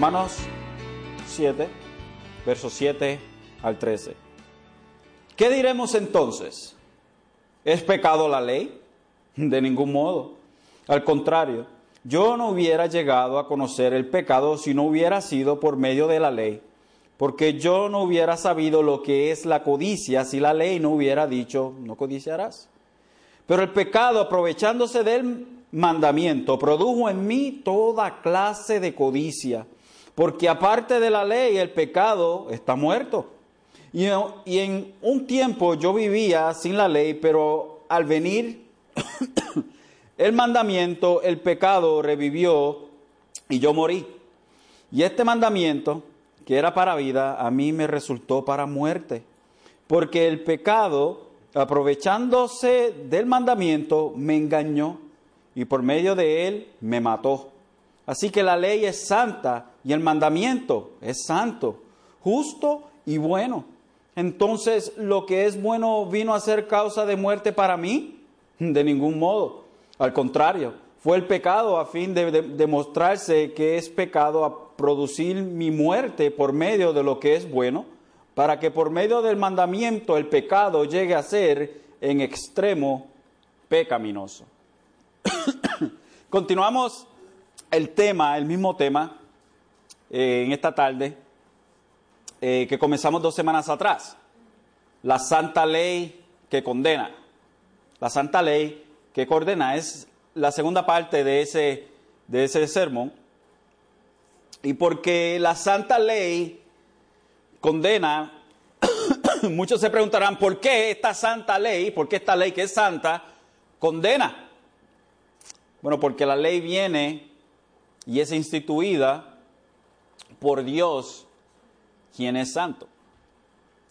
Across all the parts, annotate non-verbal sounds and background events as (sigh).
Romanos 7, versos 7 al 13. ¿Qué diremos entonces? ¿Es pecado la ley? De ningún modo. Al contrario, yo no hubiera llegado a conocer el pecado si no hubiera sido por medio de la ley, porque yo no hubiera sabido lo que es la codicia si la ley no hubiera dicho, no codiciarás. Pero el pecado, aprovechándose del mandamiento, produjo en mí toda clase de codicia, porque aparte de la ley el pecado está muerto. Y, en un tiempo yo vivía sin la ley, pero al venir (coughs) el mandamiento, el pecado revivió y yo morí. Y este mandamiento, que era para vida, a mí me resultó para muerte, porque el pecado, aprovechándose del mandamiento, me engañó y por medio de él me mató. Así que la ley es santa y el mandamiento es santo, justo y bueno. Entonces, ¿lo que es bueno vino a ser causa de muerte para mí? De ningún modo. Al contrario, fue el pecado a fin de demostrarse que es pecado a producir mi muerte por medio de lo que es bueno, para que por medio del mandamiento el pecado llegue a ser en extremo pecaminoso. (coughs) Continuamos el tema, el mismo tema, eh, en esta tarde, eh, que comenzamos dos semanas atrás. La santa ley que condena. La santa ley que condena es la segunda parte de ese, de ese sermón. Y porque la santa ley condena, (coughs) muchos se preguntarán, ¿por qué esta santa ley, por qué esta ley que es santa, condena? Bueno, porque la ley viene y es instituida por Dios, quien es santo.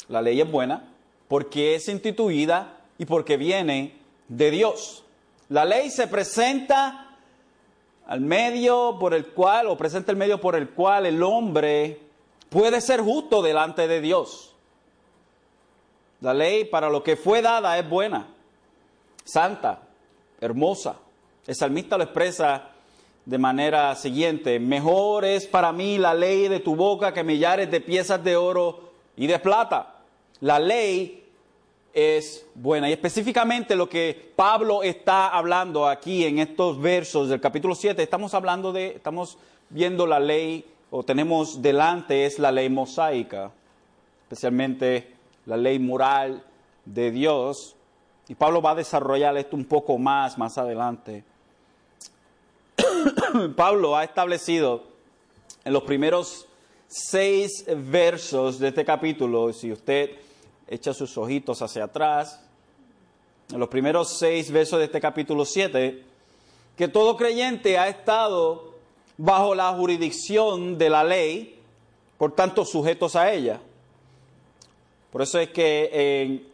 La ley es buena porque es instituida y porque viene de Dios. La ley se presenta al medio por el cual, o presenta el medio por el cual el hombre puede ser justo delante de Dios. La ley para lo que fue dada es buena, santa, hermosa. El salmista lo expresa de manera siguiente, mejor es para mí la ley de tu boca que millares de piezas de oro y de plata. La ley es buena. Y específicamente lo que Pablo está hablando aquí en estos versos del capítulo 7, estamos hablando de, estamos viendo la ley, o tenemos delante, es la ley mosaica, especialmente la ley moral de Dios. Y Pablo va a desarrollar esto un poco más más adelante. (clears throat) Pablo ha establecido en los primeros seis versos de este capítulo, si usted echa sus ojitos hacia atrás, en los primeros seis versos de este capítulo 7, que todo creyente ha estado bajo la jurisdicción de la ley, por tanto sujetos a ella. Por eso es que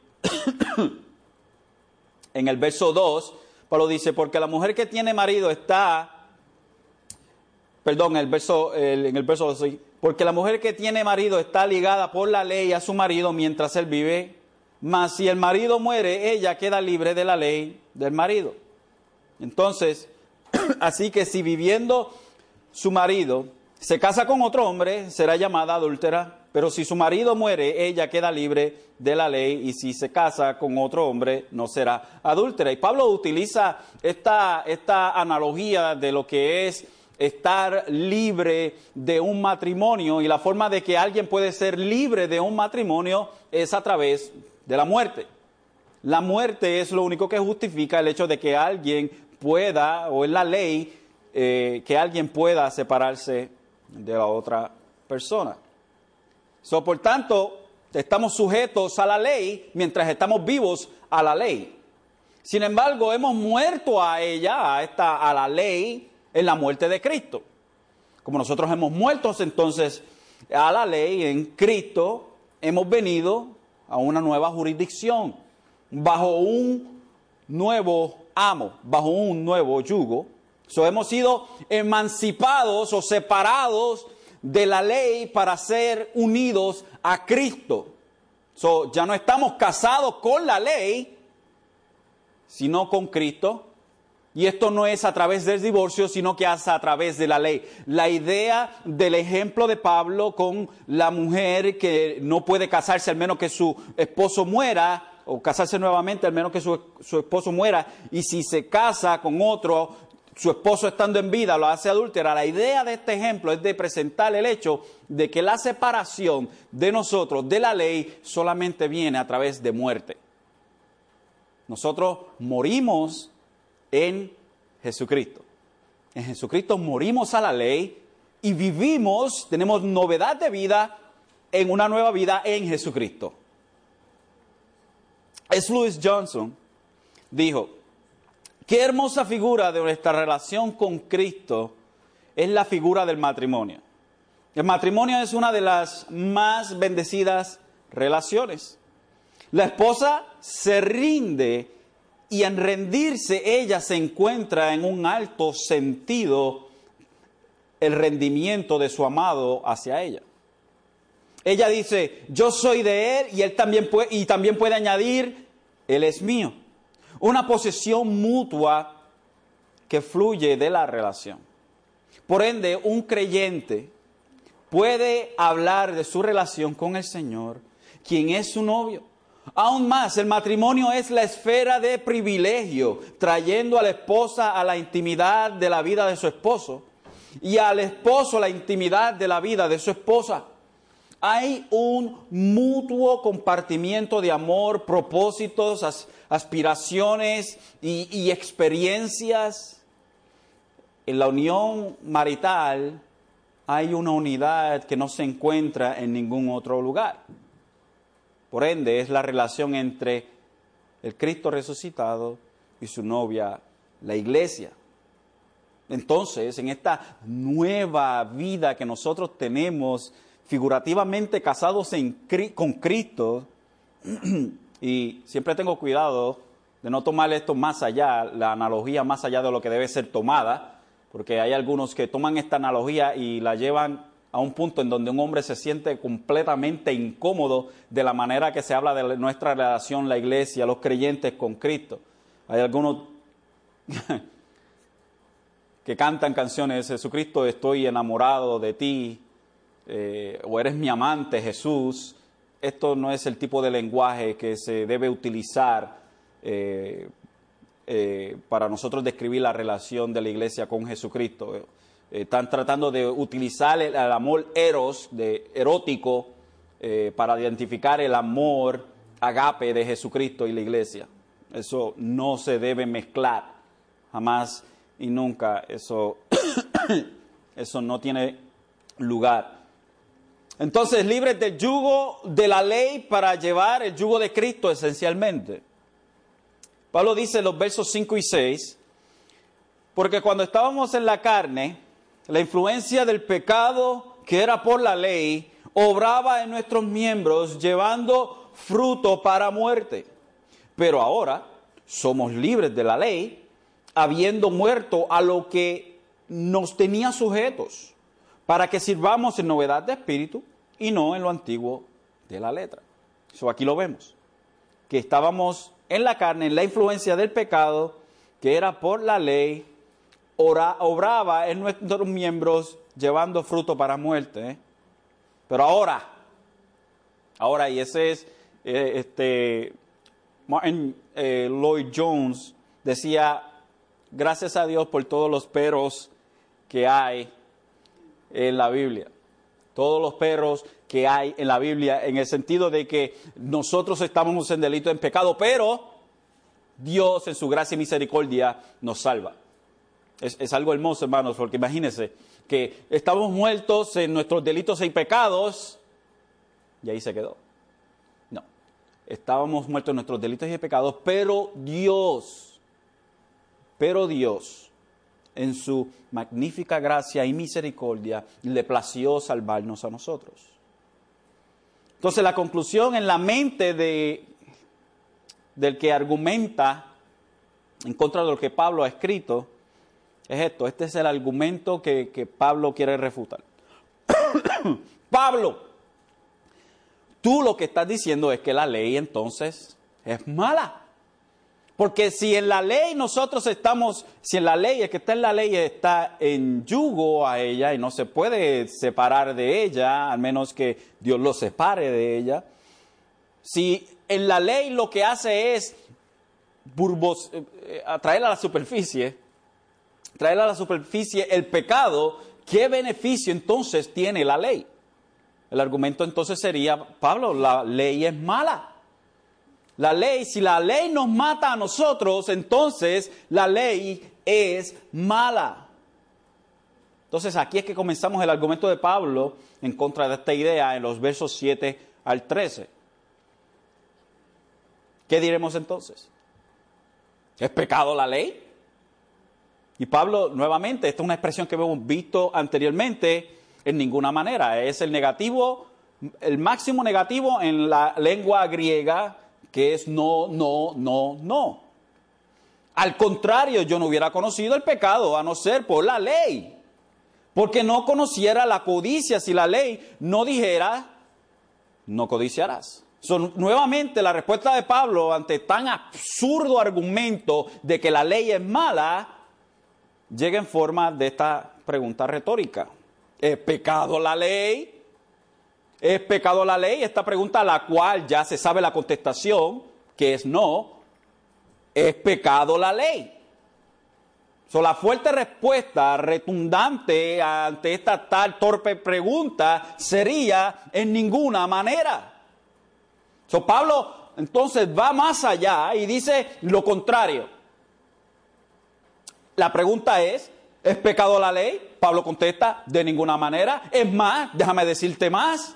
en, (clears throat) el verso 2, Pablo dice, porque la mujer que tiene marido está, perdón, el verso, el, en el verso 2, porque la mujer que tiene marido está ligada por la ley a su marido mientras él vive, mas si el marido muere, ella queda libre de la ley del marido. Entonces, (clears throat) así que si viviendo su marido se casa con otro hombre, será llamada adúltera, pero si su marido muere, ella queda libre de la ley y si se casa con otro hombre, no será adúltera. Y Pablo utiliza esta, esta analogía de lo que es estar libre de un matrimonio y la forma de que alguien puede ser libre de un matrimonio es a través de la muerte. La muerte es lo único que justifica el hecho de que alguien pueda, o es la ley, eh, que alguien pueda separarse de la otra persona. So, por tanto, estamos sujetos a la ley mientras estamos vivos a la ley. Sin embargo, hemos muerto a ella, a, esta, a la ley, en la muerte de Cristo. Como nosotros hemos muerto entonces a la ley en Cristo, hemos venido a una nueva jurisdicción, bajo un nuevo amo, bajo un nuevo yugo. So, hemos sido emancipados o separados de la ley para ser unidos a Cristo. So, ya no estamos casados con la ley, sino con Cristo Y esto no es a través del divorcio, sino que es a través de la ley. La idea del ejemplo de Pablo con la mujer que no puede casarse al menos que su esposo muera, o casarse nuevamente al menos que su, su esposo muera, y si se casa con otro, su esposo estando en vida lo hace adúltera. La idea de este ejemplo es de presentar el hecho de que la separación de nosotros de la ley solamente viene a través de muerte. Nosotros morimos en Jesucristo. En Jesucristo morimos a la ley y vivimos, tenemos novedad de vida en una nueva vida en Jesucristo. Es Louis Johnson dijo, qué hermosa figura de nuestra relación con Cristo es la figura del matrimonio. El matrimonio es una de las más bendecidas relaciones. La esposa se rinde y en rendirse ella se encuentra en un alto sentido el rendimiento de su amado hacia ella. Ella dice, yo soy de él y él también puede, y también puede añadir, él es mío. Una posesión mutua que fluye de la relación. Por ende, un creyente puede hablar de su relación con el Señor, quien es su novio Aún más, el matrimonio es la esfera de privilegio, trayendo a la esposa a la intimidad de la vida de su esposo y al esposo la intimidad de la vida de su esposa. Hay un mutuo compartimiento de amor, propósitos, aspiraciones y, y experiencias. En la unión marital hay una unidad que no se encuentra en ningún otro lugar. Por ende, es la relación entre el Cristo resucitado y su novia, la iglesia. Entonces, en esta nueva vida que nosotros tenemos, figurativamente casados con Cristo, (clears throat) y siempre tengo cuidado de no tomar esto más allá, la analogía más allá de lo que debe ser tomada, porque hay algunos que toman esta analogía y la llevan a un punto en donde un hombre se siente completamente incómodo de la manera que se habla de nuestra relación, la iglesia, los creyentes con Cristo. Hay algunos (laughs) que cantan canciones, Jesucristo, estoy enamorado de ti, eh, o eres mi amante, Jesús. Esto no es el tipo de lenguaje que se debe utilizar eh, eh, para nosotros describir la relación de la iglesia con Jesucristo están tratando de utilizar el, amor eros, de erótico, eh, para identificar el amor agape de Jesucristo y la iglesia. Eso no se debe mezclar, jamás y nunca. Eso, (coughs) eso no tiene lugar. Entonces, libres del yugo de la ley para llevar el yugo de Cristo esencialmente. Pablo dice en los versos 5 y 6, porque cuando estábamos en la carne, la influencia del pecado que era por la ley obraba en nuestros miembros llevando fruto para muerte. Pero ahora somos libres de la ley, habiendo muerto a lo que nos tenía sujetos, para que sirvamos en novedad de espíritu y no en lo antiguo de la letra. Eso aquí lo vemos, que estábamos en la carne, en la influencia del pecado, que era por la ley, obraba en nuestros miembros llevando fruto para muerte. Pero ahora, ahora, y ese es, eh, este, Martin eh, Lloyd Jones decía, gracias a Dios por todos los perros que hay en la Biblia. Todos los perros que hay en la Biblia, en el sentido de que nosotros estamos en delito, en pecado, pero Dios en su gracia y misericordia nos salva. Es, algo hermoso, hermanos, porque imagínense que estamos muertos en nuestros delitos y pecados y ahí se quedó. No, estábamos muertos en nuestros delitos y pecados, pero Dios, pero Dios, en su magnífica gracia y misericordia, le plació salvarnos a nosotros. Entonces la conclusión en la mente de, del que argumenta en contra de lo que Pablo ha escrito es esto, este es el argumento que, Pablo quiere refutar. (coughs) Pablo, tú lo que estás diciendo es que la ley entonces es mala. Porque si en la ley nosotros estamos, si en la ley, el que está en la ley está en yugo a ella y no se puede separar de ella, al menos que Dios lo separe de ella, si en la ley lo que hace es burbos, eh, atraer a la superficie, traer a la superficie el pecado, ¿qué beneficio entonces tiene la ley? El argumento entonces sería, Pablo, la ley es mala. La ley, si la ley nos mata a nosotros, entonces la ley es mala. Entonces aquí es que comenzamos el argumento de Pablo en contra de esta idea en los versos 7 al 13. ¿Qué diremos entonces? ¿Es pecado la ley? Y Pablo, nuevamente, esta es una expresión que hemos visto anteriormente, en ninguna manera. Es el negativo, el máximo negativo en la lengua griega, que es no, no, no, no. Al contrario, yo no hubiera conocido el pecado a no ser por la ley. Porque no conociera la codicia si la ley no dijera, no codiciarás nuevamente, la respuesta de Pablo ante tan absurdo argumento de que la ley es mala, llega en forma de esta pregunta retórica. ¿Es pecado la ley? ¿Es pecado la ley? Esta pregunta a la cual ya se sabe la contestación, que es no. ¿Es pecado la ley? So, la fuerte respuesta retundante ante esta tal torpe pregunta sería en ninguna manera. So, Pablo entonces va más allá y dice lo contrario. La pregunta es, ¿es pecado la ley? Pablo contesta, de ninguna manera. Es más, déjame decirte más.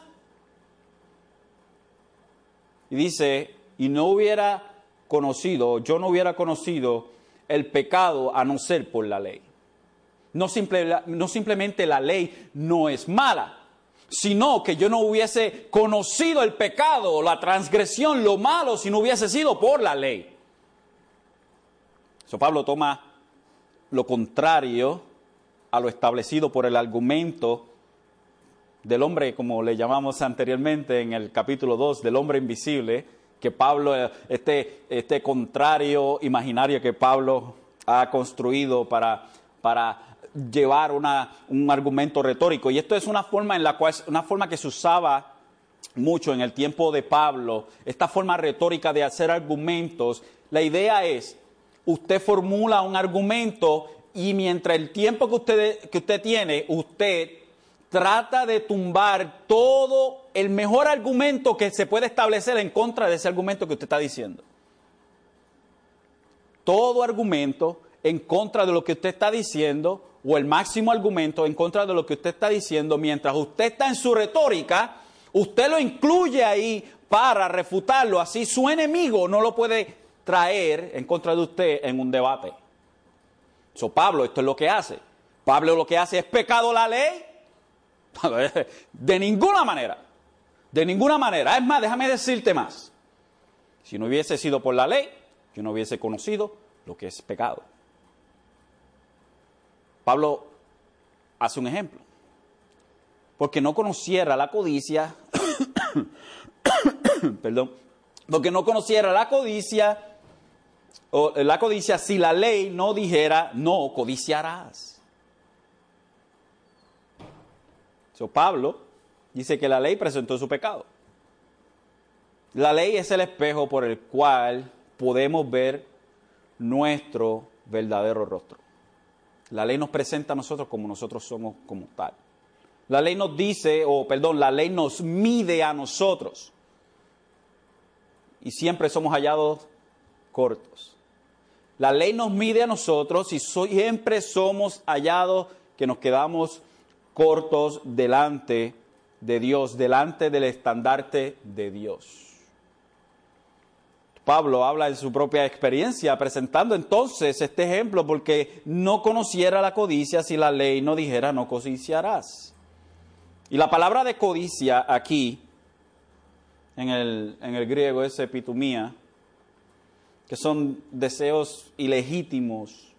Y dice, y no hubiera conocido, yo no hubiera conocido el pecado a no ser por la ley. No, no simplemente la ley no es mala, sino que yo no hubiese conocido el pecado, la transgresión, lo malo, si no hubiese sido por la ley. So, Pablo toma lo contrario a lo establecido por el argumento del hombre, como le llamamos anteriormente en el capítulo 2, del hombre invisible, que Pablo, este, este contrario imaginario que Pablo ha construido para, para llevar una, un argumento retórico. Y esto es una forma en la cual, una forma que se usaba mucho en el tiempo de Pablo, esta forma retórica de hacer argumentos. La idea es, usted formula un argumento y mientras el tiempo que usted, que usted tiene, usted trata de tumbar todo el mejor argumento que se puede establecer en contra de ese argumento que usted está diciendo. Todo argumento en contra de lo que usted está diciendo o el máximo argumento en contra de lo que usted está diciendo, mientras usted está en su retórica, usted lo incluye ahí para refutarlo, así su enemigo no lo puede traer en contra de usted en un debate. So, Pablo, esto es lo que hace. Pablo lo que hace es pecado la ley. (laughs) De ninguna manera. De ninguna manera. Es más, déjame decirte más. Si no hubiese sido por la ley, yo no hubiese conocido lo que es pecado. Pablo hace un ejemplo. Porque no conociera la codicia, (coughs) perdón, porque no conociera la codicia, o la codicia si la ley no dijera, no codiciarás. So, Pablo dice que la ley presentó su pecado. La ley es el espejo por el cual podemos ver nuestro verdadero rostro. La ley nos presenta a nosotros como nosotros somos como tal. La ley nos dice, o perdón, la ley nos mide a nosotros. Y siempre somos hallados cortos. La ley nos mide a nosotros y siempre somos hallados que nos quedamos cortos delante de Dios, delante del estandarte de Dios. Pablo habla en su propia experiencia, presentando entonces este ejemplo, porque no conociera la codicia si la ley no dijera no codiciarás. Y la palabra de codicia aquí, en el, en el griego, es epitumía, que son deseos ilegítimos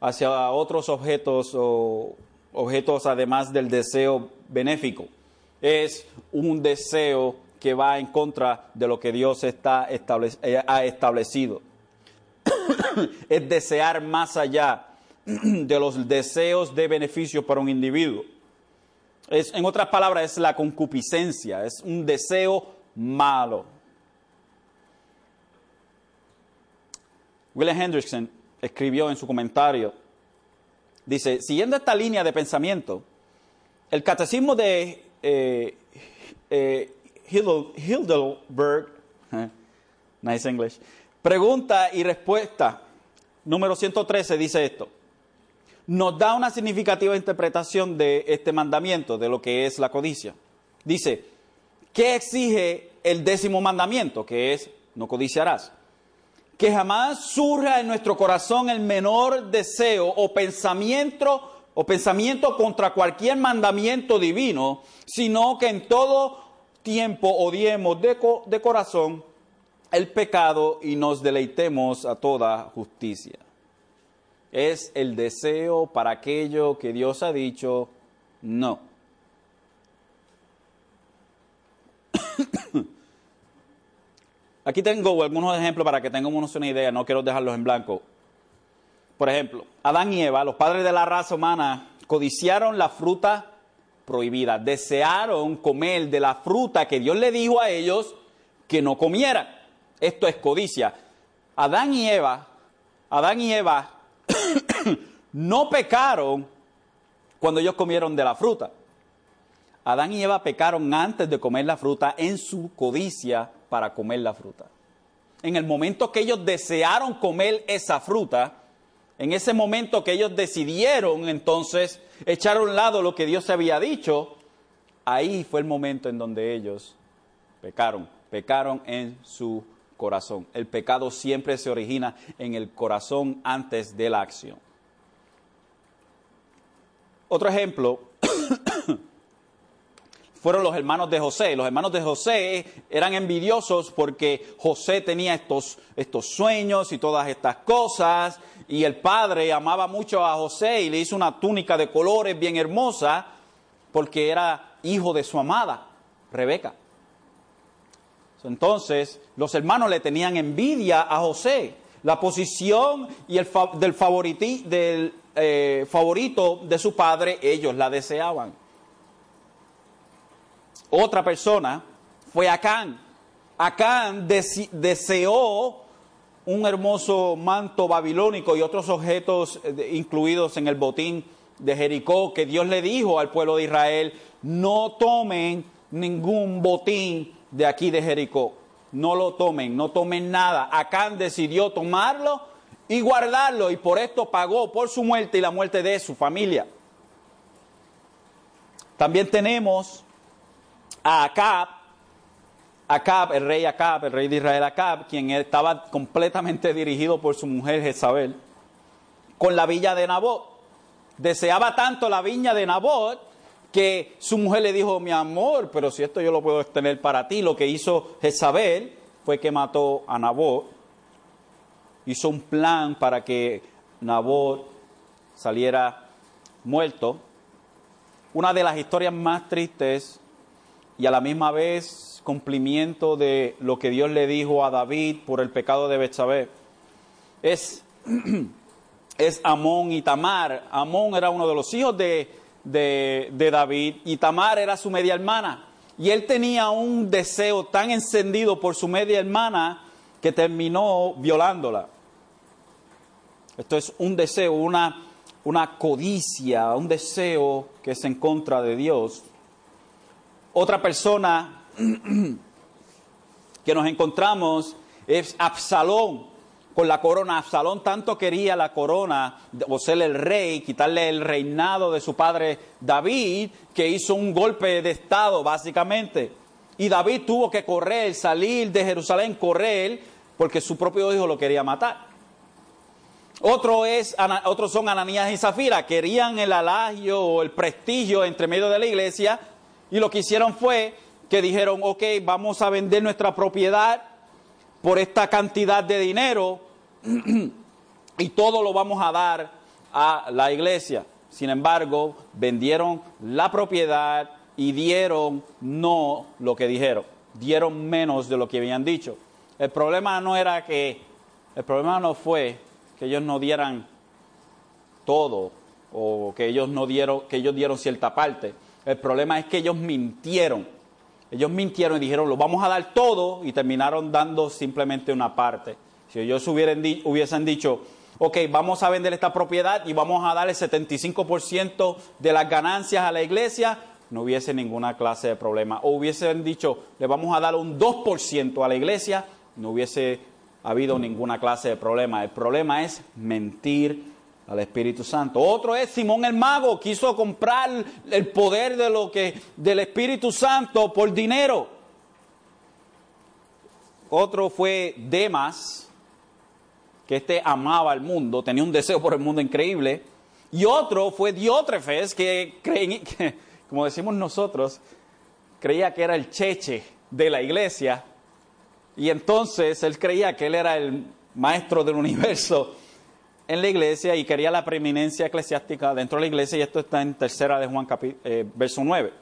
hacia otros objetos o objetos además del deseo benéfico. Es un deseo que va en contra de lo que Dios está eh, ha establecido. (coughs) es desear más allá (coughs) de los deseos de beneficio para un individuo. Es, en otras palabras, es la concupiscencia, es un deseo malo. William Hendrickson escribió en su comentario, dice, siguiendo esta línea de pensamiento, el catecismo de eh, eh, Hildelberg, nice English, pregunta y respuesta número 113 dice esto, nos da una significativa interpretación de este mandamiento, de lo que es la codicia. Dice, ¿qué exige el décimo mandamiento? Que es, no codiciarás que jamás surja en nuestro corazón el menor deseo o pensamiento o pensamiento contra cualquier mandamiento divino, sino que en todo tiempo odiemos de, de corazón el pecado y nos deleitemos a toda justicia. Es el deseo para aquello que Dios ha dicho no. Aquí tengo algunos ejemplos para que tengamos una idea, no quiero dejarlos en blanco. Por ejemplo, Adán y Eva, los padres de la raza humana, codiciaron la fruta prohibida, desearon comer de la fruta que Dios le dijo a ellos que no comieran. Esto es codicia. Adán y Eva, Adán y Eva (coughs) no pecaron cuando ellos comieron de la fruta. Adán y Eva pecaron antes de comer la fruta en su codicia para comer la fruta. En el momento que ellos desearon comer esa fruta, en ese momento que ellos decidieron entonces echar a un lado lo que Dios había dicho, ahí fue el momento en donde ellos pecaron, pecaron en su corazón. El pecado siempre se origina en el corazón antes de la acción. Otro ejemplo (clears throat) fueron los hermanos de José. Los hermanos de José eran envidiosos porque José tenía estos, estos sueños y todas estas cosas, y el padre amaba mucho a José y le hizo una túnica de colores bien hermosa porque era hijo de su amada, Rebeca. Entonces, los hermanos le tenían envidia a José. La posición y el del, del eh, favorito de su padre, ellos la deseaban. Otra persona fue Acán. Acán deseó un hermoso manto babilónico y otros objetos eh, incluidos en el botín de Jericó, que Dios le dijo al pueblo de Israel, no tomen ningún botín de aquí de Jericó, no lo tomen, no tomen nada. Acán decidió tomarlo y guardarlo y por esto pagó por su muerte y la muerte de su familia. También tenemos a Acab, Acab, el rey Acab, el rey de Israel Acab, quien estaba completamente dirigido por su mujer Jezabel, con la villa de Nabot. Deseaba tanto la viña de Nabot que su mujer le dijo, mi amor, pero si esto yo lo puedo extender para ti, lo que hizo Jezabel fue que mató a Nabot, hizo un plan para que Nabot saliera muerto. Una de las historias más tristes y a la misma vez cumplimiento de lo que Dios le dijo a David por el pecado de Betsabé. Es, (clears throat) es Amón y Tamar. Amón era uno de los hijos de, de, David y Tamar era su media hermana. Y él tenía un deseo tan encendido por su media hermana que terminó violándola. Esto es un deseo, una, una codicia, un deseo que es en contra de Dios. Otra persona que nos encontramos es Absalón con la corona. Absalón tanto quería la corona, o ser el rey, quitarle el reinado de su padre David, que hizo un golpe de estado básicamente. Y David tuvo que correr, salir de Jerusalén, correr, porque su propio hijo lo quería matar. Otro es, otros son Ananías y Zafira, querían el alagio o el prestigio entre medio de la iglesia, y lo que hicieron fue que dijeron, ok, vamos a vender nuestra propiedad por esta cantidad de dinero (clears throat) y todo lo vamos a dar a la iglesia. Sin embargo, vendieron la propiedad y dieron no lo que dijeron, dieron menos de lo que habían dicho. El problema no era que El problema no fue que ellos no dieran todo o que ellos no dieron, que ellos dieron cierta parte. El problema es que ellos mintieron. Ellos mintieron y dijeron, lo vamos a dar todo y terminaron dando simplemente una parte. Si ellos hubiesen dicho, ok, vamos a vender esta propiedad y vamos a dar el 75% de las ganancias a la iglesia, no hubiese ninguna clase de problema. O hubiesen dicho, le vamos a dar un 2% a la iglesia, no hubiese habido ninguna clase de problema. El problema es mentir al Espíritu Santo. Otro es Simón el mago, quiso comprar el poder de lo que del Espíritu Santo por dinero. Otro fue Demas, que este amaba al mundo, tenía un deseo por el mundo increíble. Y otro fue Diótrefes, que, (laughs) que, como decimos nosotros, creía que era el cheche de la iglesia. Y entonces él creía que él era el maestro del universo en la iglesia y quería la preeminencia eclesiástica dentro de la iglesia y esto está en tercera de Juan eh, verso 9.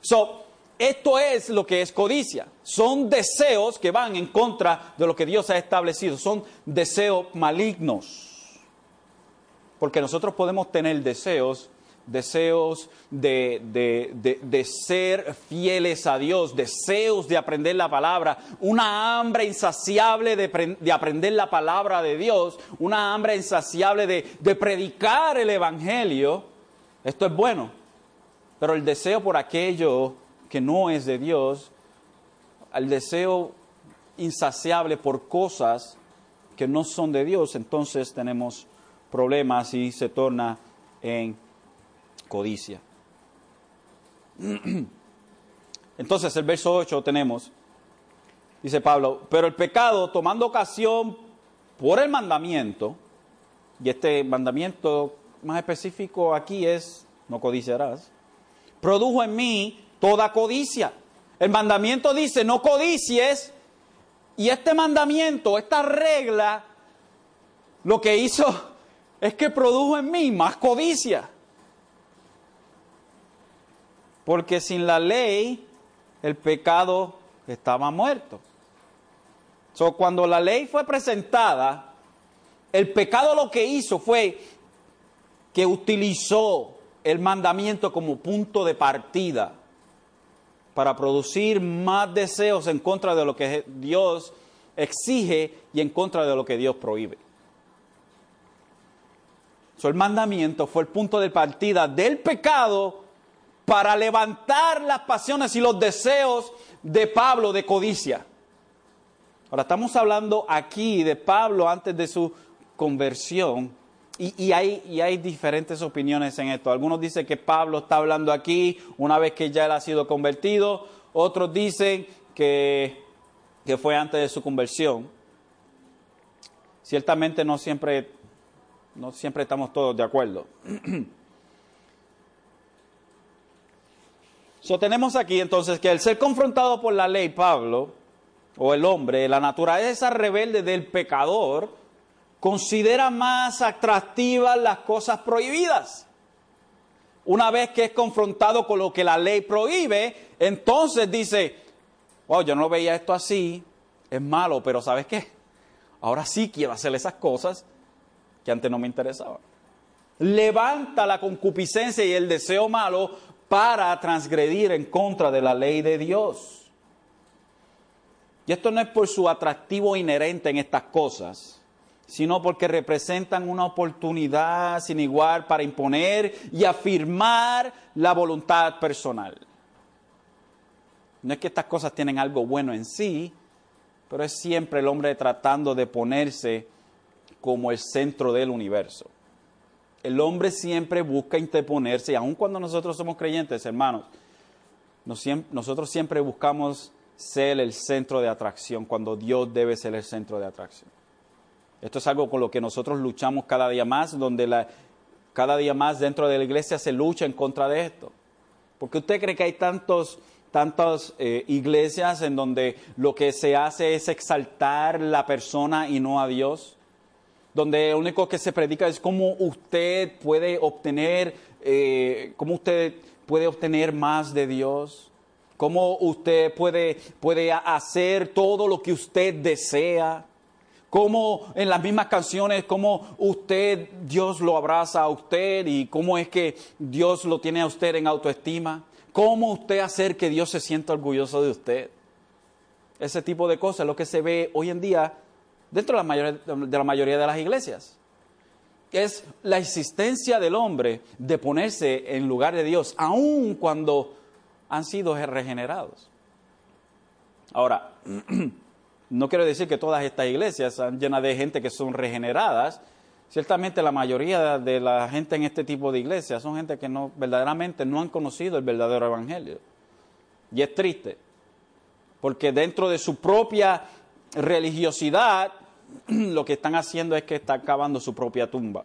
So, esto es lo que es codicia. Son deseos que van en contra de lo que Dios ha establecido. Son deseos malignos. Porque nosotros podemos tener deseos deseos de, ser fieles a Dios, deseos de aprender la palabra, una hambre insaciable de, aprender la palabra de Dios, una hambre insaciable de predicar el Evangelio. Esto es bueno, pero el deseo por aquello que no es de Dios, el deseo insaciable por cosas que no son de Dios, entonces tenemos problemas y se torna en codicia. (clears throat) Entonces el verso 8 tenemos, dice Pablo, pero el pecado tomando ocasión por el mandamiento, y este mandamiento más específico aquí es, no codiciarás, produjo en mí toda codicia. El mandamiento dice, no codicies, y este mandamiento, esta regla, lo que hizo (laughs) es que produjo en mí más codicia. Porque sin la ley el pecado estaba muerto. So, cuando la ley fue presentada, el pecado lo que hizo fue que utilizó el mandamiento como punto de partida para producir más deseos en contra de lo que Dios exige y en contra de lo que Dios prohíbe. So, el mandamiento fue el punto de partida del pecado para levantar las pasiones y los deseos de Pablo de codicia. Ahora estamos hablando aquí de Pablo antes de su conversión y, hay, diferentes opiniones en esto. Algunos dicen que Pablo está hablando aquí una vez que ya él ha sido convertido, otros dicen que, que fue antes de su conversión. Ciertamente no siempre, no siempre estamos todos de acuerdo. (clears throat) So, tenemos aquí entonces que el ser confrontado por la ley, Pablo, o el hombre, la naturaleza rebelde del pecador, considera más atractivas las cosas prohibidas. Una vez que es confrontado con lo que la ley prohíbe, entonces dice, oh, yo no veía esto así, es malo, pero ¿sabes qué? Ahora sí quiero hacer esas cosas que antes no me interesaban. Levanta la concupiscencia y el deseo malo para transgredir en contra de la ley de Dios. Y esto no es por su atractivo inherente en estas cosas, sino porque representan una oportunidad sin igual para imponer y afirmar la voluntad personal. No es que estas cosas tienen algo bueno en sí, pero es siempre el hombre tratando de ponerse como el centro del universo. El hombre siempre busca interponerse, y aun cuando nosotros somos creyentes, hermanos, nosotros siempre buscamos ser el centro de atracción, cuando Dios debe ser el centro de atracción. Esto es algo con lo que nosotros luchamos cada día más, donde la, cada día más dentro de la iglesia se lucha en contra de esto. Porque usted cree que hay tantos, tantas eh, iglesias en donde lo que se hace es exaltar la persona y no a Dios donde lo único que se predica es cómo usted puede obtener, eh, cómo usted puede obtener más de Dios, cómo usted puede, puede hacer todo lo que usted desea, cómo en las mismas canciones, cómo usted, Dios lo abraza a usted y cómo es que Dios lo tiene a usted en autoestima, cómo usted hacer que Dios se sienta orgulloso de usted. Ese tipo de cosas es lo que se ve hoy en día dentro de la mayoría de, las iglesias. Es la existencia del hombre de ponerse en lugar de Dios, aun cuando han sido regenerados. Ahora, (clears throat) no quiero decir que todas estas iglesias están llenas de gente que son regeneradas. Ciertamente la mayoría de la gente en este tipo de iglesias son gente que no verdaderamente no han conocido el verdadero evangelio. Y es triste, porque dentro de su propia religiosidad (clears throat) lo que están haciendo es que están cavando su propia tumba.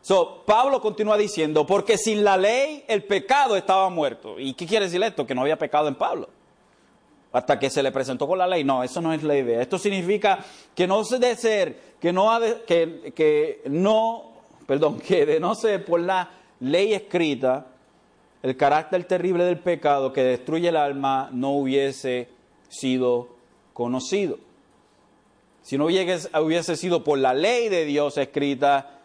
So, Pablo continúa diciendo, porque sin la ley el pecado estaba muerto. ¿Y qué quiere decir esto? Que no había pecado en Pablo. Hasta que se le presentó con la ley. No, eso no es la idea. Esto significa que no se de ser, que no, ha que, que no, perdón, (laughs) que de no ser por la ley escrita, el carácter terrible del pecado que destruye el alma no hubiese sido conocido. Si no hubiese sido por la ley de Dios escrita,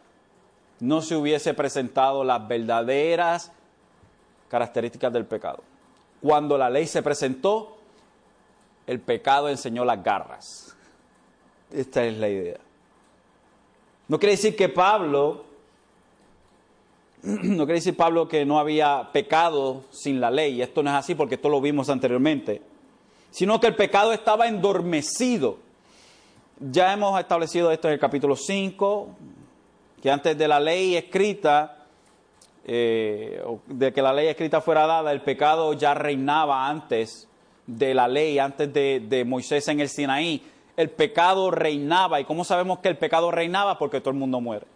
no se hubiese presentado las verdaderas características del pecado. Cuando la ley se presentó, el pecado enseñó las garras. Esta es la idea. No quiere decir que Pablo, (clears throat) no quiere decir Pablo que no había pecado sin la ley. Esto no es así porque esto lo vimos anteriormente. Sino que el pecado estaba endormecido. Ya hemos establecido esto en el capítulo 5, que antes de la ley escrita, eh, de que la ley escrita fuera dada, el pecado ya reinaba antes de la ley, antes de, Moisés en el Sinaí. El pecado reinaba. ¿Y cómo sabemos que el pecado reinaba? Porque todo el mundo muere.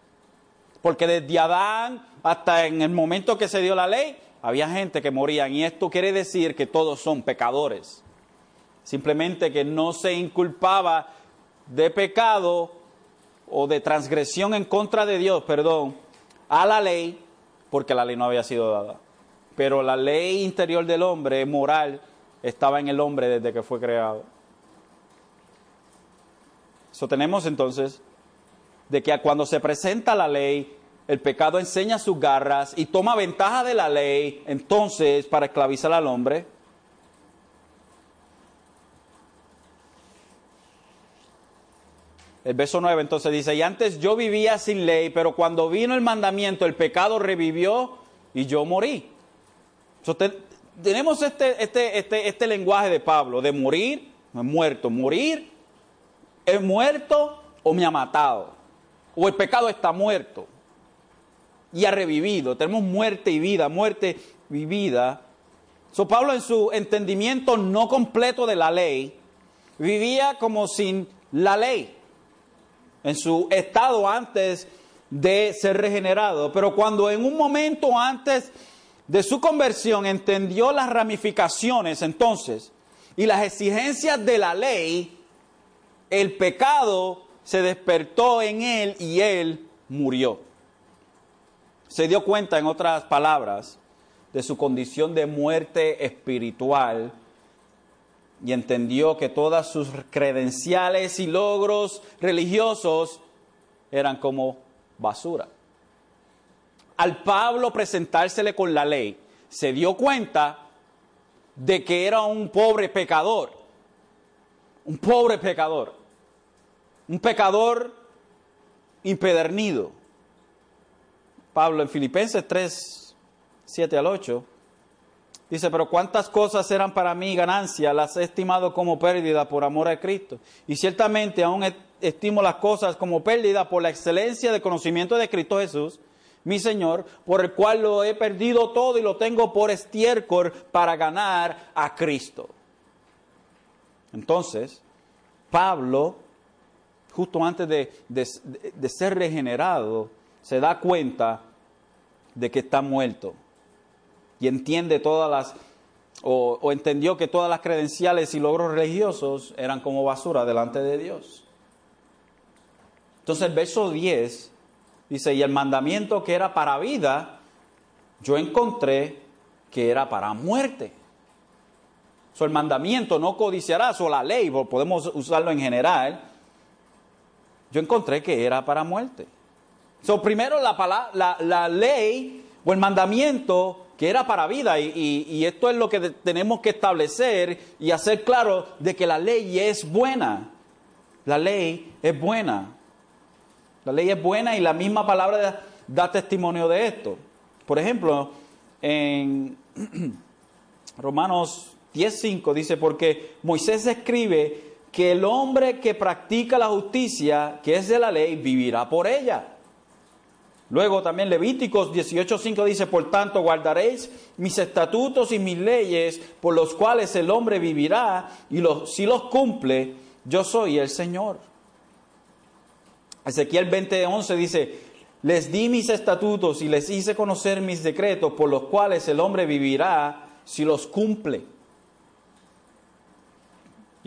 Porque desde Adán hasta en el momento que se dio la ley, había gente que moría. Y esto quiere decir que todos son pecadores. Simplemente que no se inculpaba de pecado o de transgresión en contra de Dios, perdón, a la ley, porque la ley no había sido dada. Pero la ley interior del hombre, moral, estaba en el hombre desde que fue creado. Eso tenemos entonces de que cuando se presenta la ley, el pecado enseña sus garras y toma ventaja de la ley, entonces, para esclavizar al hombre. El verso 9 entonces dice, y antes yo vivía sin ley, pero cuando vino el mandamiento, el pecado revivió y yo morí. tenemos este, este, este, este lenguaje de Pablo, de morir, he muerto, morir, he muerto o me ha matado, o el pecado está muerto y ha revivido. Tenemos muerte y vida, muerte y vida. So, Pablo en su entendimiento no completo de la ley, vivía como sin la ley en su estado antes de ser regenerado, pero cuando en un momento antes de su conversión entendió las ramificaciones entonces y las exigencias de la ley, el pecado se despertó en él y él murió. Se dio cuenta, en otras palabras, de su condición de muerte espiritual y entendió que todas sus credenciales y logros religiosos eran como basura. Al Pablo presentársele con la ley, se dio cuenta de que era un pobre pecador, un pobre pecador, un pecador impedernido. Pablo en Filipenses 3, 7 al 8 Dice, pero cuántas cosas eran para mí ganancia, las he estimado como pérdida por amor a Cristo. Y ciertamente aún estimo las cosas como pérdida por la excelencia del conocimiento de Cristo Jesús, mi Señor, por el cual lo he perdido todo y lo tengo por estiércol para ganar a Cristo. Entonces, Pablo, justo antes de, de ser regenerado, se da cuenta de que está muerto y entiende todas las, o, entendió que todas las credenciales y logros religiosos eran como basura delante de Dios. Entonces el verso 10 dice, y el mandamiento que era para vida, yo encontré que era para muerte. So, el mandamiento no codiciarás, o la ley, podemos usarlo en general, yo encontré que era para muerte. So, primero la, la, la ley o el mandamiento que era para vida y, esto es lo que tenemos que establecer y hacer claro de que la ley es buena. La ley es buena. La ley es buena y la misma palabra da testimonio de esto. Por ejemplo, en (clears throat) Romanos 10.5 dice, porque Moisés escribe que el hombre que practica la justicia, que es de la ley, vivirá por ella. Luego también Levíticos 18.5 dice, por tanto guardaréis mis estatutos y mis leyes, por los cuales el hombre vivirá, y los, si los cumple, yo soy el Señor. Ezequiel 20.11 dice, les di mis estatutos y les hice conocer mis decretos, por los cuales el hombre vivirá si los cumple.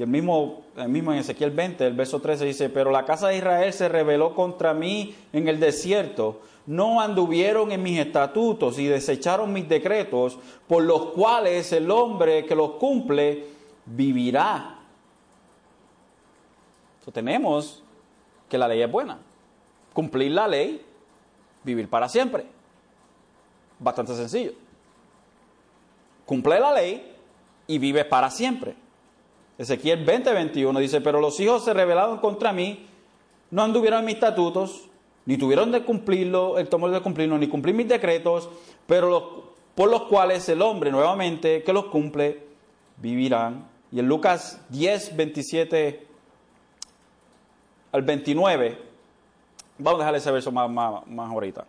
Y el mismo, el mismo en Ezequiel 20, el verso 13 dice, pero la casa de Israel se rebeló contra mí en el desierto no anduvieron en mis estatutos y desecharon mis decretos, por los cuales el hombre que los cumple vivirá. Entonces, tenemos que la ley es buena. Cumplir la ley, vivir para siempre. Bastante sencillo. Cumple la ley y vive para siempre. Ezequiel 20, 21 dice, pero los hijos se rebelaron contra mí, no anduvieron en mis estatutos, ni tuvieron de cumplirlo, el tomo de cumplirlo, ni cumplir mis decretos, pero por los cuales el hombre nuevamente que los cumple vivirán. Y en Lucas 10, 27 al 29, vamos a dejar ese verso más, más, ahorita.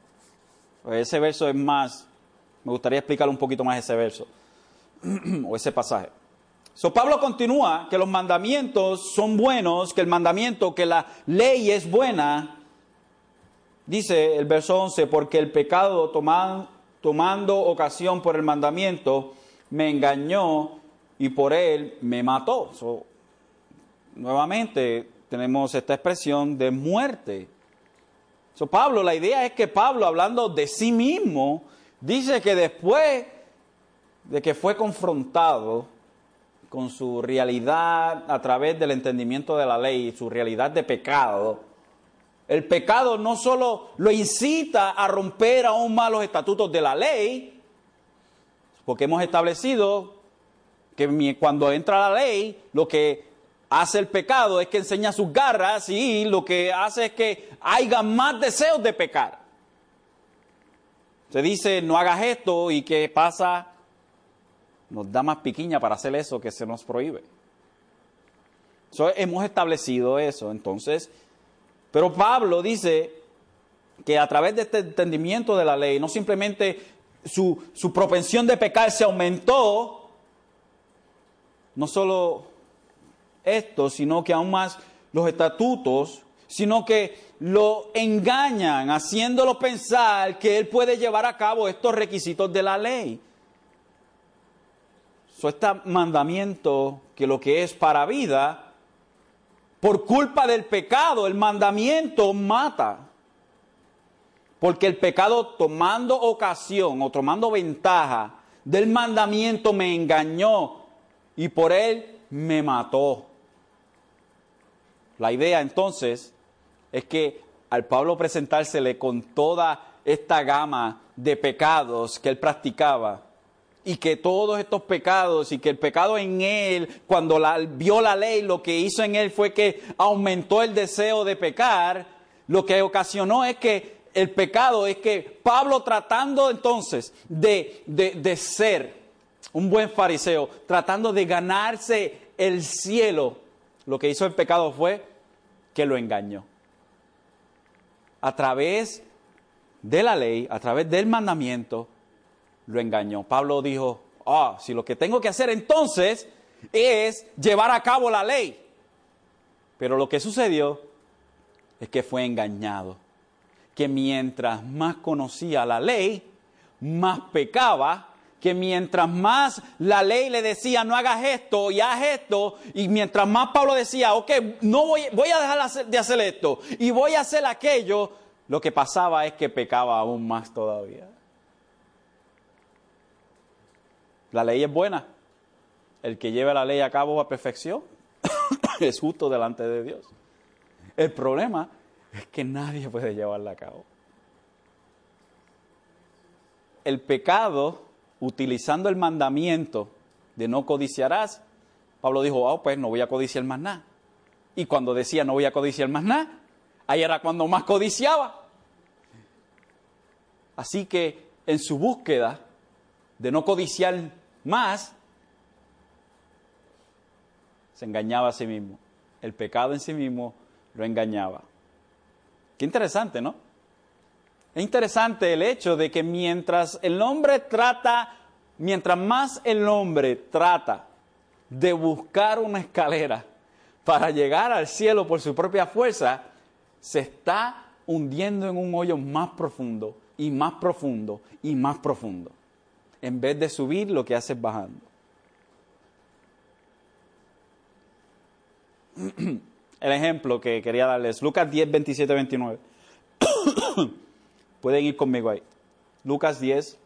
Ese verso es más, me gustaría explicar un poquito más ese verso, (clears throat) o ese pasaje. So, Pablo continúa que los mandamientos son buenos, que el mandamiento, que la ley es buena, Dice el verso 11, porque el pecado tomando ocasión por el mandamiento me engañó y por él me mató. nuevamente tenemos esta expresión de muerte. Pablo, la idea es que Pablo, hablando de sí mismo, dice que después de que fue confrontado con su realidad a través del entendimiento de la ley, su realidad de pecado, el pecado no solo lo incita a romper aún más los estatutos de la ley, porque hemos establecido que cuando entra la ley, lo que hace el pecado es que enseña sus garras y lo que hace es que haya más deseos de pecar. Se dice, no hagas esto y ¿qué pasa? Nos da más piquiña para hacer eso que se nos prohíbe. hemos establecido eso. Entonces, pero Pablo dice que a través de este entendimiento de la ley, no simplemente su, su propensión de pecar se aumentó, no solo esto, sino que aún más los estatutos, sino que lo engañan, haciéndolo pensar que él puede llevar a cabo estos requisitos de la ley. So, este mandamiento que lo que es para vida, por culpa del pecado, el mandamiento mata. Porque el pecado tomando ocasión o tomando ventaja del mandamiento me engañó y por él me mató. La idea entonces es que al Pablo presentársele con toda esta gama de pecados que él practicaba, y que todos estos pecados y que el pecado en él, cuando la, vio la ley, lo que hizo en él fue que aumentó el deseo de pecar, lo que ocasionó es que el pecado es que Pablo tratando entonces de, de, de ser un buen fariseo, tratando de ganarse el cielo, lo que hizo el pecado fue que lo engañó. A través de la ley, a través del mandamiento, lo engañó. Pablo dijo, ah, si lo que tengo que hacer entonces es llevar a cabo la ley. Pero lo que sucedió es que fue engañado. Que mientras más conocía la ley, más pecaba. Que mientras más la ley le decía, no hagas esto y haz esto, y mientras más Pablo decía, ok, no voy, voy a dejar de hacer esto y voy a hacer aquello, lo que pasaba es que pecaba aún más todavía. La ley es buena. El que lleve la ley a cabo a perfección (coughs) es justo delante de Dios. El problema es que nadie puede llevarla a cabo. El pecado, utilizando el mandamiento de no codiciarás, Pablo dijo, oh, pues no voy a codiciar más nada. Y cuando decía no voy a codiciar más nada, ahí era cuando más codiciaba. Así que en su búsqueda de no codiciar más, se engañaba a sí mismo. El pecado en sí mismo lo engañaba. Qué interesante, ¿no? Es interesante el hecho de que mientras el hombre trata, mientras más el hombre trata de buscar una escalera para llegar al cielo por su propia fuerza, se está hundiendo en un hoyo más profundo y más profundo y más profundo. En vez de subir, lo que hace es bajando. (clears throat) El ejemplo que quería darles, Lucas 10, 27, 29. Pueden ir conmigo ahí. Lucas 10,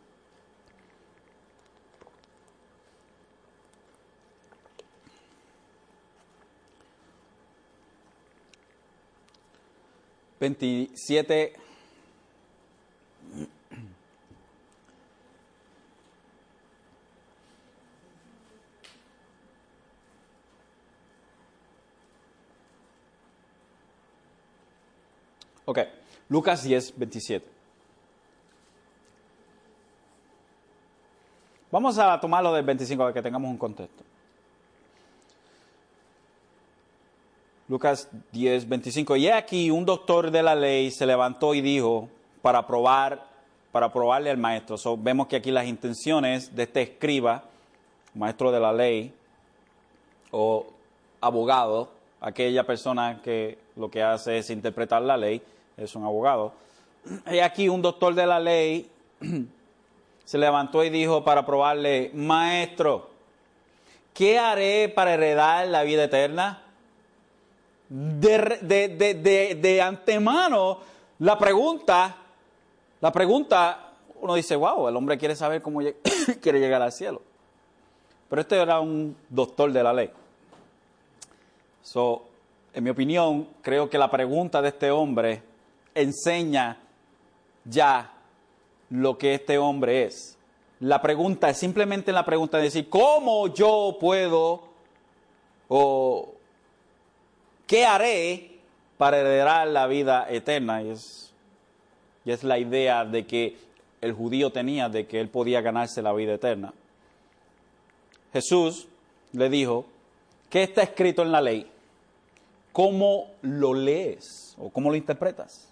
27. Ok, Lucas 10, 27. Vamos a tomarlo del 25 para que tengamos un contexto. Lucas 10, 25. Y aquí un doctor de la ley se levantó y dijo para probar, para probarle al maestro. vemos que aquí las intenciones de este escriba, maestro de la ley o abogado, aquella persona que lo que hace es interpretar la ley, es un abogado. Y aquí un doctor de la ley (clears throat) se levantó y dijo para probarle, maestro, ¿qué haré para heredar la vida eterna? de, de, antemano la pregunta, la pregunta, uno dice, wow, el hombre quiere saber cómo (coughs) quiere llegar al cielo. Pero este era un doctor de la ley. So, en mi opinión, creo que la pregunta de este hombre enseña ya lo que este hombre es. La pregunta es simplemente la pregunta de decir, ¿cómo yo puedo o ¿qué haré para heredar la vida eterna? Y es, la idea de que el judío tenía de que él podía ganarse la vida eterna. Jesús le dijo, ¿qué está escrito en la ley? ¿Cómo lo lees o cómo lo interpretas?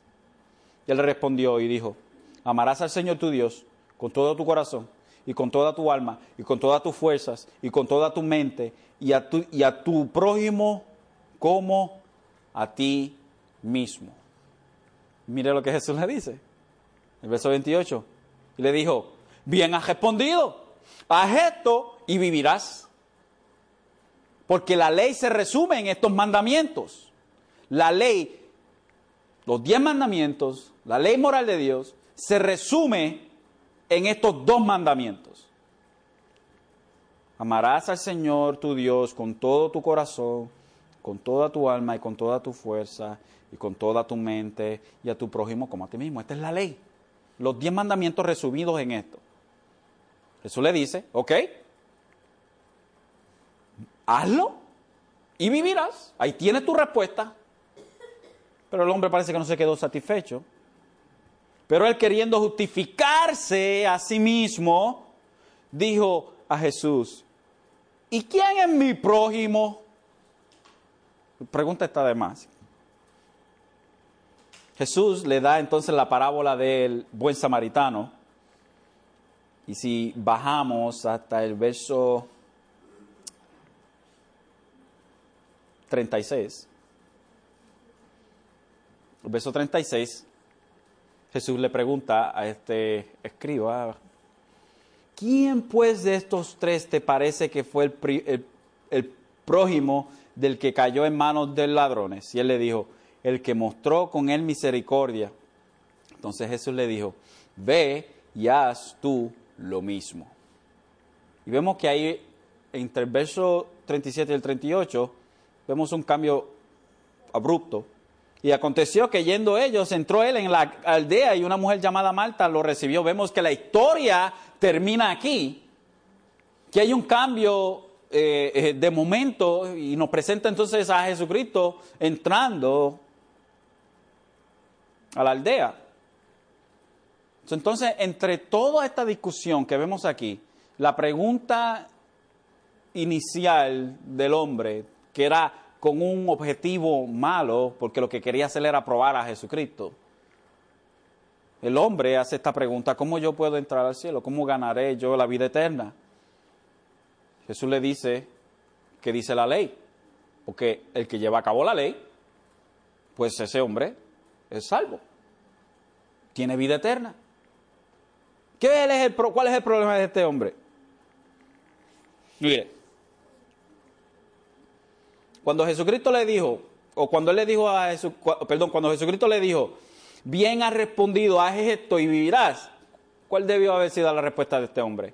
Y él respondió y dijo, amarás al Señor tu Dios con todo tu corazón y con toda tu alma y con todas tus fuerzas y con toda tu mente y a tu, y a tu prójimo como a ti mismo. Mire lo que Jesús le dice. El verso 28. Y le dijo, bien has respondido, haz esto y vivirás. Porque la ley se resume en estos mandamientos. La ley, los diez mandamientos, la ley moral de Dios, se resume en estos dos mandamientos. Amarás al Señor tu Dios con todo tu corazón con toda tu alma y con toda tu fuerza y con toda tu mente y a tu prójimo como a ti mismo. Esta es la ley. Los diez mandamientos resumidos en esto. Jesús le dice, ok, hazlo y vivirás. Ahí tienes tu respuesta. Pero el hombre parece que no se quedó satisfecho. Pero él queriendo justificarse a sí mismo, dijo a Jesús, ¿y quién es mi prójimo? pregunta está de más. Jesús le da entonces la parábola del buen samaritano. Y si bajamos hasta el verso 36, el verso 36, Jesús le pregunta a este escriba, ¿quién pues de estos tres te parece que fue el, el prójimo del que cayó en manos de ladrones. Y él le dijo, el que mostró con él misericordia. Entonces Jesús le dijo, ve y haz tú lo mismo. Y vemos que ahí, entre el verso 37 y el 38, vemos un cambio abrupto. Y aconteció que yendo ellos, entró él en la aldea y una mujer llamada Marta lo recibió. Vemos que la historia termina aquí, que hay un cambio eh, eh, de momento y nos presenta entonces a Jesucristo entrando a la aldea. Entonces, entre toda esta discusión que vemos aquí, la pregunta inicial del hombre, que era con un objetivo malo, porque lo que quería hacer era probar a Jesucristo. El hombre hace esta pregunta, ¿cómo yo puedo entrar al cielo? ¿Cómo ganaré yo la vida eterna? Jesús le dice, ¿qué dice la ley? Porque el que lleva a cabo la ley, pues ese hombre es salvo. Tiene vida eterna. ¿Qué es el, ¿Cuál es el problema de este hombre? Mire, cuando Jesucristo le dijo, o cuando él le dijo a Jesús, perdón, cuando Jesucristo le dijo, bien has respondido, haz esto y vivirás, ¿cuál debió haber sido la respuesta de este hombre?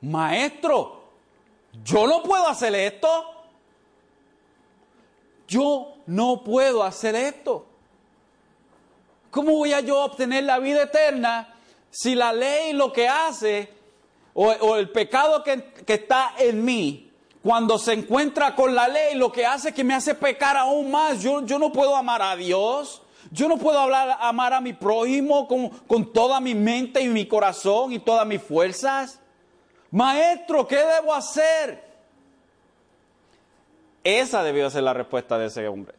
Maestro, yo no puedo hacer esto. Yo no puedo hacer esto. ¿Cómo voy a yo obtener la vida eterna si la ley lo que hace, o, el pecado que, que está en mí, cuando se encuentra con la ley, lo que hace que me hace pecar aún más. Yo, yo no puedo amar a Dios. Yo no puedo hablar, amar a mi prójimo con, con toda mi mente y mi corazón y todas mis fuerzas. Maestro, ¿qué debo hacer? Esa debió ser la respuesta de ese hombre.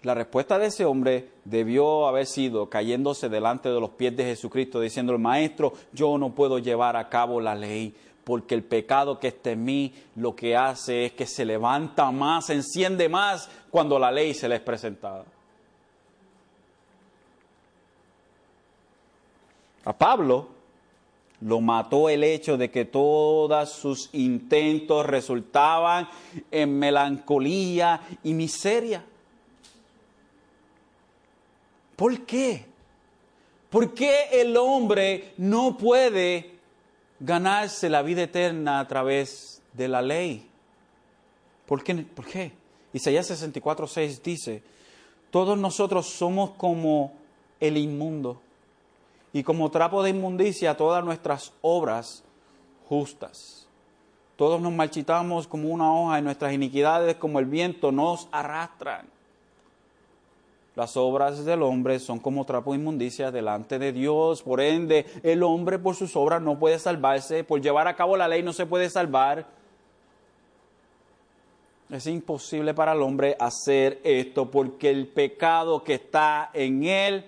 La respuesta de ese hombre debió haber sido cayéndose delante de los pies de Jesucristo, diciendo, Maestro, yo no puedo llevar a cabo la ley, porque el pecado que está en mí lo que hace es que se levanta más, se enciende más cuando la ley se le es presentada. A Pablo lo mató el hecho de que todos sus intentos resultaban en melancolía y miseria. ¿Por qué? ¿Por qué el hombre no puede ganarse la vida eterna a través de la ley. ¿Por qué? ¿Por qué? Isaías 64, 6 dice, todos nosotros somos como el inmundo y como trapo de inmundicia todas nuestras obras justas. Todos nos marchitamos como una hoja y nuestras iniquidades como el viento nos arrastran. Las obras del hombre son como trapo inmundicia delante de Dios. Por ende, el hombre por sus obras no puede salvarse. Por llevar a cabo la ley no se puede salvar. Es imposible para el hombre hacer esto porque el pecado que está en él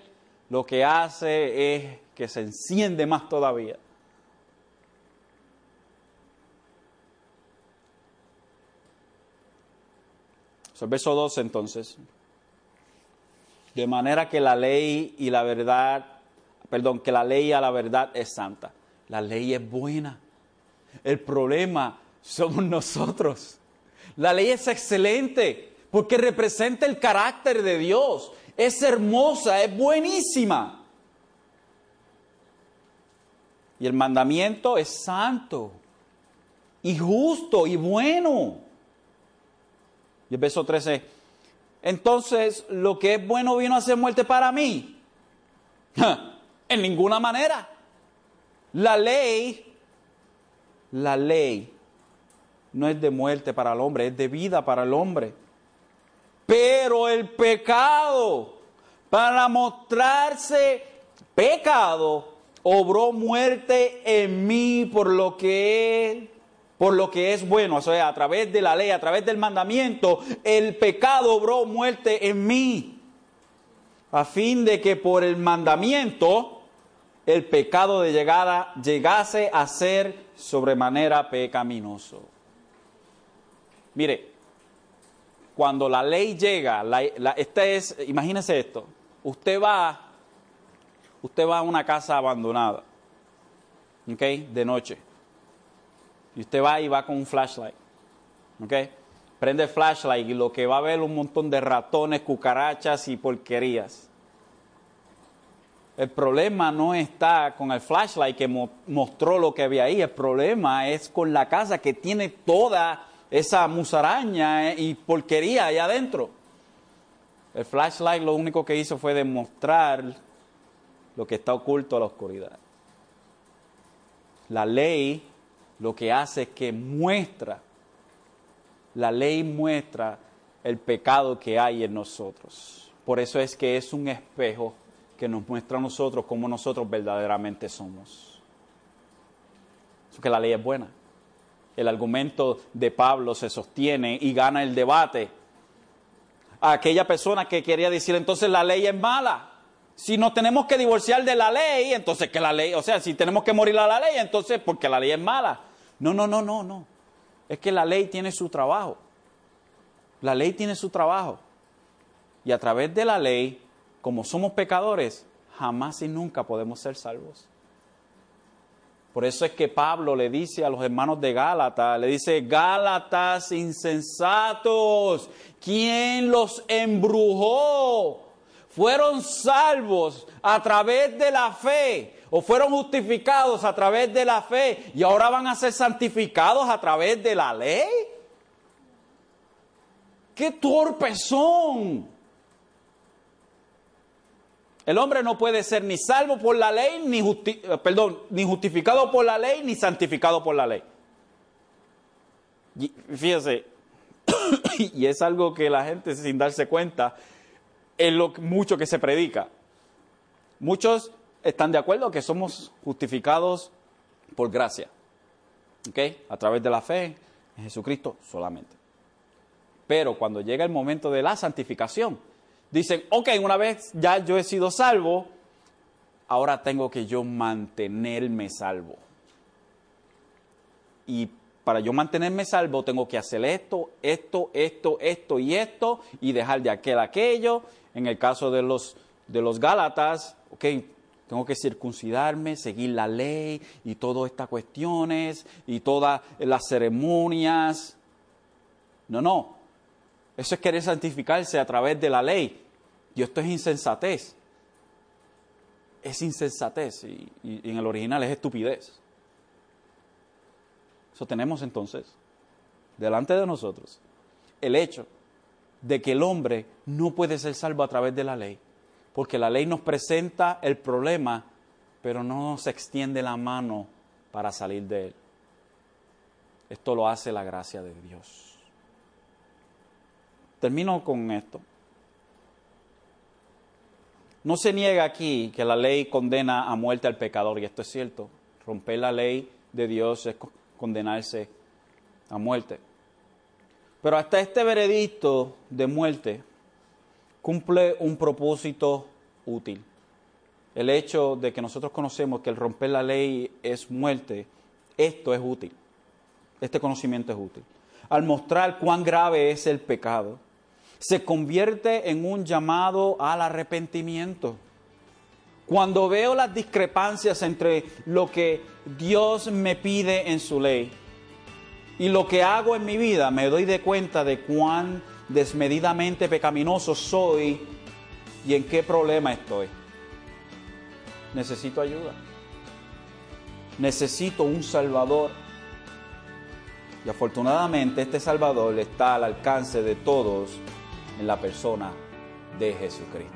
lo que hace es que se enciende más todavía. verso 12 entonces. De manera que la ley y la verdad, perdón, que la ley a la verdad es santa. La ley es buena. El problema somos (laughs) nosotros. La ley es excelente porque representa el carácter de Dios. Es hermosa, es buenísima. Y el mandamiento es santo y justo y bueno. Y el verso 13 entonces lo que es bueno vino a ser muerte para mí. (laughs) En ninguna manera. La ley, la ley no es de muerte para el hombre, es de vida para el hombre. Pero el pecado, para mostrarse pecado, obró muerte en mí por lo que por lo que es bueno, o sea, a través de la ley, a través del mandamiento, el pecado obró muerte en mí, a fin de que por el mandamiento el pecado de llegada llegase a ser sobremanera pecaminoso. Mire, cuando la ley llega, esta es, imagínese esto, usted va, usted va a una casa abandonada, ¿ok? De noche y usted va y va con un flashlight. ¿Ok? Prende el flashlight y lo que va a ver es un montón de ratones, cucarachas y porquerías. El problema no está con el flashlight que mostró lo que había ahí, el problema es con la casa que tiene toda esa musaraña y porquería ahí adentro. El flashlight lo único que hizo fue demostrar lo que está oculto a la oscuridad. La ley lo que hace es que muestra, la ley muestra el pecado que hay en nosotros. Por eso es que es un espejo que nos muestra a nosotros cómo nosotros verdaderamente somos. Eso que la ley es buena. El argumento de Pablo se sostiene y gana el debate. A aquella persona que quería decir entonces la ley es mala. Si nos tenemos que divorciar de la ley, entonces que la ley, o sea, si tenemos que morir a la ley, entonces porque la ley es mala. No, no, no, no, no. Es que la ley tiene su trabajo. La ley tiene su trabajo. Y a través de la ley, como somos pecadores, jamás y nunca podemos ser salvos. Por eso es que Pablo le dice a los hermanos de Gálatas, le dice, Gálatas insensatos, ¿quién los embrujó? Fueron salvos a través de la fe o fueron justificados a través de la fe y ahora van a ser santificados a través de la ley. ¡Qué torpes son! El hombre no puede ser ni salvo por la ley, ni, eh, perdón, ni justificado por la ley, ni santificado por la ley. Y fíjese, (coughs) y es algo que la gente sin darse cuenta, es lo mucho que se predica. Muchos están de acuerdo que somos justificados por gracia, ¿ok? A través de la fe en Jesucristo solamente. Pero cuando llega el momento de la santificación, dicen, ok, una vez ya yo he sido salvo, ahora tengo que yo mantenerme salvo. Y para yo mantenerme salvo tengo que hacer esto, esto, esto, esto y esto, y dejar de aquel aquello. En el caso de los, de los Gálatas, ok, tengo que circuncidarme, seguir la ley y todas estas cuestiones y todas las ceremonias. No, no. Eso es querer santificarse a través de la ley. Y esto es insensatez. Es insensatez y, en el original es estupidez. Eso tenemos entonces delante de nosotros el hecho de que el hombre no puede ser salvo a través de la ley, porque la ley nos presenta el problema, pero no nos extiende la mano para salir de él. Esto lo hace la gracia de Dios. Termino con esto. No se niega aquí que la ley condena a muerte al pecador, y esto es cierto. Romper la ley de Dios es condenarse a muerte. Pero hasta este veredicto de muerte cumple un propósito útil. El hecho de que nosotros conocemos que el romper la ley es muerte, esto es útil. Este conocimiento es útil. Al mostrar cuán grave es el pecado, se convierte en un llamado al arrepentimiento. Cuando veo las discrepancias entre lo que Dios me pide en su ley y lo que hago en mi vida, me doy de cuenta de cuán desmedidamente pecaminoso soy y en qué problema estoy. Necesito ayuda. Necesito un Salvador. Y afortunadamente este Salvador está al alcance de todos en la persona de Jesucristo.